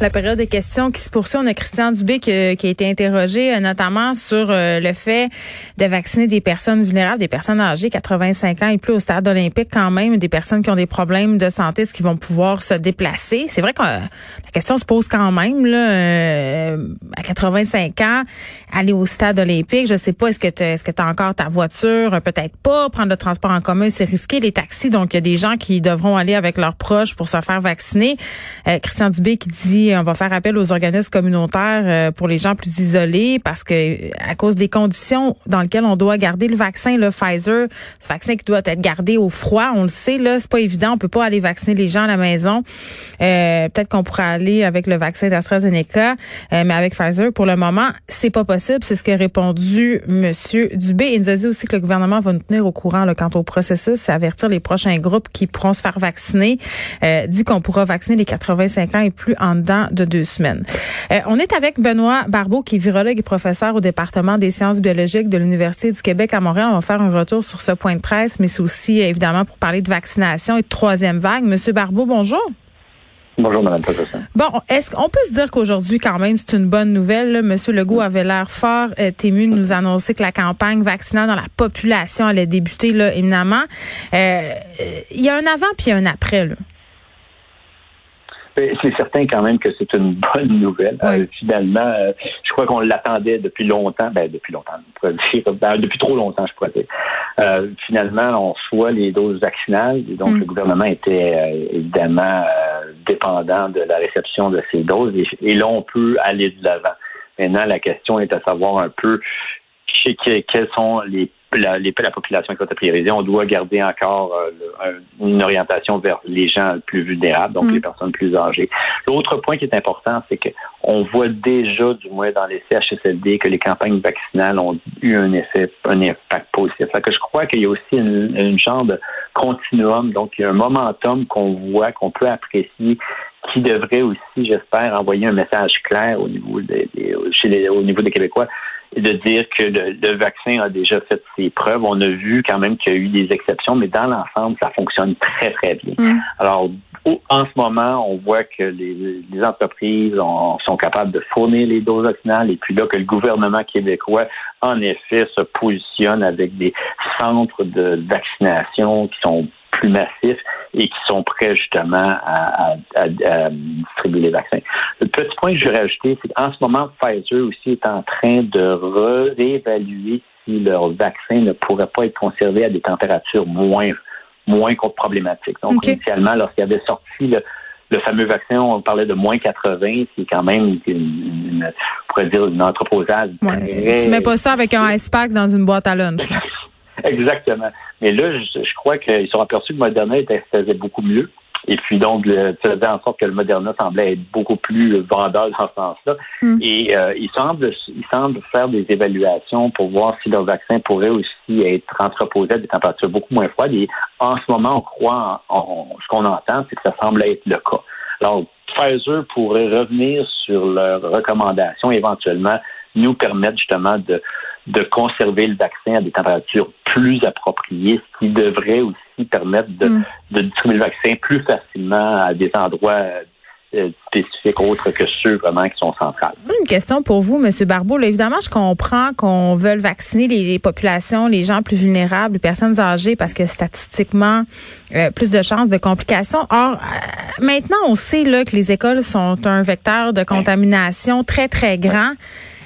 La période de questions qui se poursuit, on a Christian Dubé qui, a été interrogé euh, notamment sur euh, le fait de vacciner des personnes vulnérables, des personnes âgées, 85 ans et plus au stade olympique quand même, des personnes qui ont des problèmes de santé, ce qui vont pouvoir se déplacer? C'est vrai que euh, la question se pose quand même là, à 85 ans, aller au stade olympique, je sais pas, est-ce que tu est-ce que as encore ta voiture, peut-être pas, prendre le transport en commun, c'est risqué, les taxis, donc il y a des gens qui devront aller avec leurs proches pour se faire vacciner. Christian Dubé qui dit on va faire appel aux organismes communautaires euh, pour les gens plus isolés parce que à cause des conditions dans lesquelles on doit garder le vaccin, le Pfizer, ce vaccin qui doit être gardé au froid, on le sait là, c'est pas évident, on peut pas aller vacciner les gens à la maison. Euh, peut-être qu'on pourrait aller avec le vaccin d'AstraZeneca, euh, mais avec Pfizer pour le moment, c'est pas possible. C'est ce qu'a répondu Monsieur Dubé. Il nous a dit aussi que le gouvernement va nous tenir au courant là, quant au processus, avertir les prochains groupes qui pourront se faire vacciner. dit qu'on pourra vacciner les 85 ans et plus en dedans de deux semaines. Euh, on est avec Benoît Barbeau, qui est virologue et professeur au département des sciences biologiques de l'Université du Québec à Montréal. On va faire un retour sur ce point de presse, mais c'est aussi évidemment pour parler de vaccination et de troisième vague. Monsieur Barbeau, bonjour. Bonjour, Mme Professeur. Bon, est-ce qu'on peut se dire qu'aujourd'hui, quand même, c'est une bonne nouvelle? Monsieur Legault avait l'air fort euh, ému de nous annoncer que la campagne vaccinale dans la population allait débuter, là, éminemment. Euh, il y a un avant puis un après, là. C'est certain quand même que c'est une bonne nouvelle. Euh, finalement, euh, je crois qu'on l'attendait depuis longtemps, ben depuis longtemps, ben, depuis trop longtemps, je pourrais dire. Euh, finalement, on soit les doses vaccinales, et donc mm. le gouvernement était évidemment dépendant de la réception de ces doses, et, là, on peut aller de l'avant. Maintenant, la question est à savoir un peu quels sont les la, la population qui va être priorisée. On doit garder encore euh, une orientation vers les gens plus vulnérables, donc mm. les personnes plus âgées. L'autre point qui est important, c'est qu'on voit déjà, du moins dans les CHSLD, que les campagnes vaccinales ont eu un effet, un impact positif. que je crois qu'il y a aussi une, une genre de continuum, donc il y a un momentum qu'on voit, qu'on peut apprécier qui devrait aussi, j'espère, envoyer un message clair au niveau des, chez les, au niveau des Québécois de dire que le, vaccin a déjà fait ses preuves. On a vu quand même qu'il y a eu des exceptions, mais dans l'ensemble, ça fonctionne très, très bien. Mm. Alors, en ce moment, on voit que les, entreprises sont capables de fournir les doses vaccinales et puis là, que le gouvernement québécois, en effet, se positionne avec des centres de vaccination qui sont plus massifs et qui sont prêts justement à, distribuer les vaccins. Le petit point que je vais rajouter, c'est qu'en ce moment, Pfizer aussi est en train de réévaluer si leur vaccin ne pourrait pas être conservé à des températures moins moins problématiques. Donc, initialement, lorsqu'il avait sorti le, fameux vaccin, on parlait de moins 80, c'est quand même une, on pourrait dire une entreposage. Ouais. Tu mets pas ça avec un ice pack dans une boîte à lunch. Exactement. Mais là, je, crois qu'ils sont aperçus que Moderna faisait beaucoup mieux. Et puis donc, ça faisait en sorte que le Moderna semblait être beaucoup plus vendeur dans ce sens-là. Hmm. Et euh, ils semblent ils semblent faire des évaluations pour voir si leur vaccin pourrait aussi être entreposé à des températures beaucoup moins froides. Et en ce moment, on croit, en, ce qu'on entend, c'est que ça semble être le cas. Alors, Pfizer pourrait revenir sur leurs recommandations, éventuellement nous permettre justement de de conserver le vaccin à des températures plus appropriées, ce qui devrait aussi permettre de, mm. de distribuer le vaccin plus facilement à des endroits euh, spécifiques autres que ceux vraiment qui sont centrales. Une question pour vous, M. Barbeau. évidemment, je comprends qu'on veuille vacciner les, populations, les gens plus vulnérables, les personnes âgées, parce que statistiquement, euh, plus de chances de complications. Or, euh, maintenant, on sait là, que les écoles sont un vecteur de contamination très, très grand.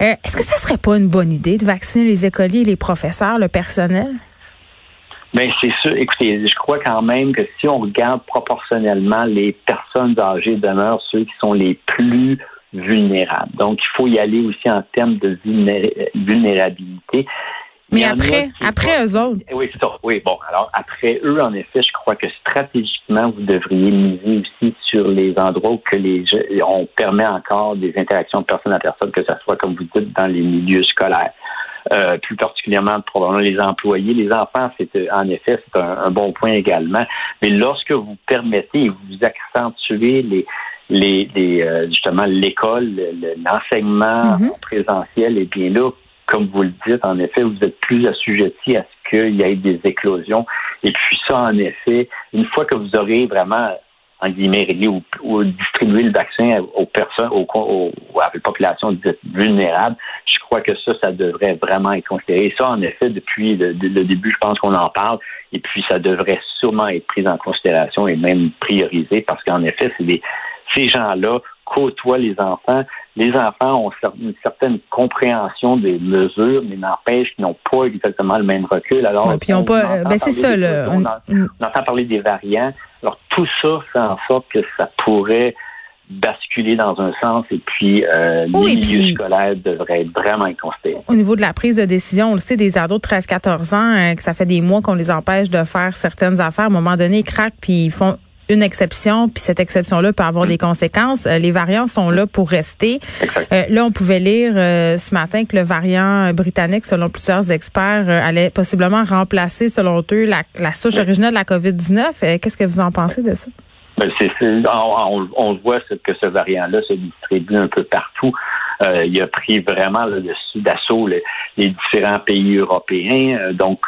Euh, est-ce que ça serait pas une bonne idée de vacciner les écoliers, les professeurs, le personnel? Bien, c'est sûr. Écoutez, je crois quand même que si on regarde proportionnellement, les personnes âgées demeurent ceux qui sont les plus vulnérables. Donc, il faut y aller aussi en termes de vulnérabilité. Mais après, après eux autres. Oui, c'est ça. Oui, bon. Alors, après eux, en effet, je crois que stratégiquement, vous devriez miser aussi sur les endroits où que les on permet encore des interactions de personne à personne, que ce soit, comme vous dites, dans les milieux scolaires. Euh, plus particulièrement probablement les employés. Les enfants, c'est en effet, c'est un, bon point également. Mais lorsque vous permettez et vous accentuez les, les, les justement l'école, l'enseignement mm-hmm. présentiel, et bien là, comme vous le dites, en effet, vous êtes plus assujetti à ce qu'il y ait des éclosions. Et puis ça, en effet, une fois que vous aurez vraiment en guillemets, réglé ou, distribuer le vaccin aux personnes, aux, aux, à je crois que ça, ça devrait vraiment être considéré. Ça, en effet, depuis le, début, je pense qu'on en parle, et puis ça devrait sûrement être pris en considération et même priorisé, parce qu'en effet, c'est des, ces gens-là côtoient les enfants. Les enfants ont une certaine compréhension des mesures, mais n'empêche qu'ils n'ont pas exactement le même recul. Alors, puis on, pas, ben c'est ça, on, entend parler des variants. Alors, tout ça fait en sorte que ça pourrait basculer dans un sens et puis euh, les milieux scolaires devraient être vraiment. Au niveau de la prise de décision, on le sait, des ados de 13-14 ans, euh, que ça fait des mois qu'on les empêche de faire certaines affaires. À un moment donné, ils craquent puis ils font une exception, puis cette exception-là peut avoir des conséquences. Euh, les variants sont là pour rester. Euh, là, on pouvait lire euh, ce matin que le variant britannique, selon plusieurs experts, allait possiblement remplacer, selon eux, la, souche originale de la COVID-19. Qu'est-ce que vous en pensez de ça? Ben, on, voit que ce variant-là se distribue un peu partout. il a pris vraiment d'assaut les, différents pays européens. donc,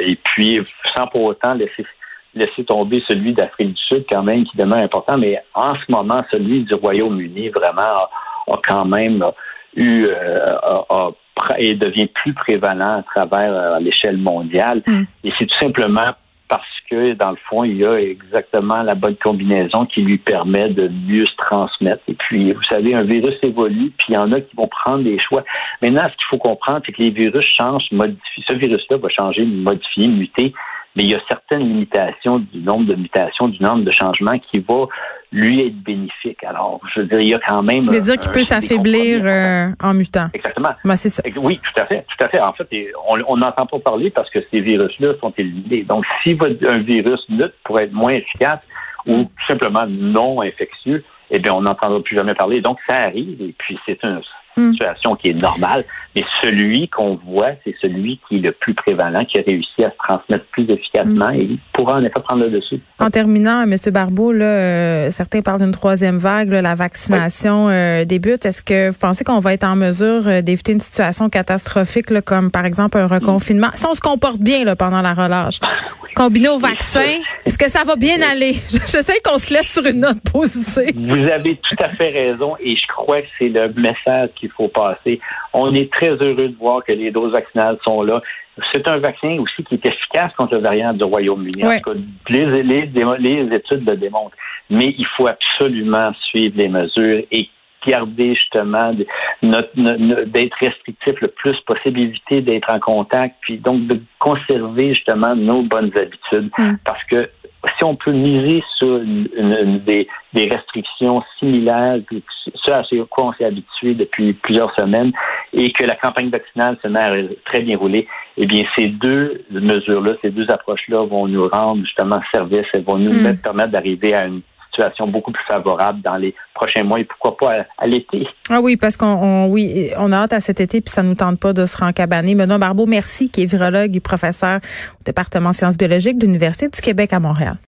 et puis, sans pour autant laisser laisser tomber celui d'Afrique du Sud quand même qui demeure important, mais en ce moment, celui du Royaume-Uni vraiment a, quand même eu euh, et devient plus prévalent à travers euh, l'échelle mondiale. Mm. Et c'est tout simplement parce que, dans le fond, il y a exactement la bonne combinaison qui lui permet de mieux se transmettre. Et puis, vous savez, un virus évolue, puis il y en a qui vont prendre des choix. Maintenant, ce qu'il faut comprendre, c'est que les virus changent, modifient. Ce virus-là va changer, modifier, muter mais il y a certaines limitations du nombre de mutations, du nombre de changements qui va lui être bénéfique. Alors, je veux dire, il y a quand même. cest dire qu'il peut s'affaiblir euh, en mutant. Exactement. Ben, c'est ça. Oui, tout à fait, tout à fait. En fait, on n'entend pas parler parce que ces virus-là sont éliminés. Donc, si un virus lutte pour être moins efficace ou simplement non infectieux, eh bien, on n'entendra plus jamais parler. Donc, ça arrive et puis c'est une hmm. situation qui est normale. Mais celui qu'on voit, c'est celui qui est le plus prévalent, qui a réussi à se transmettre plus efficacement mm. et pourra en effet prendre le dessus. En terminant, M. Barbeau, là, euh, certains parlent d'une troisième vague, la vaccination euh, débute. Est-ce que vous pensez qu'on va être en mesure euh, d'éviter une situation catastrophique, comme par exemple un reconfinement, si on se comporte bien là, pendant la relâche? Combiné au vaccin, est-ce que ça va bien aller? Je sais qu'on se laisse sur une note positive. Vous avez tout à fait raison et je crois que c'est le message qu'il faut passer. On est très heureux de voir que les doses vaccinales sont là. C'est un vaccin aussi qui est efficace contre le variant du Royaume-Uni. Les, les, études le démontrent. Mais il faut absolument suivre les mesures et garder justement d'être restrictif le plus possible, éviter d'être en contact, puis donc de conserver justement nos bonnes habitudes. Mm. Parce que si on peut miser sur des, restrictions similaires, ce à quoi on s'est habitué depuis plusieurs semaines, et que la campagne vaccinale se met à très bien rouler, eh bien, ces deux mesures-là, ces deux approches-là vont nous rendre justement service et vont nous hmm. permettre d'arriver à une beaucoup plus favorable dans les prochains mois et pourquoi pas à, l'été. Ah oui, parce qu'on oui, on a hâte à cet été puis ça nous tente pas de se rencabaner. Benoît Barbeau, merci, qui est virologue et professeur au département sciences biologiques de l'Université du Québec à Montréal.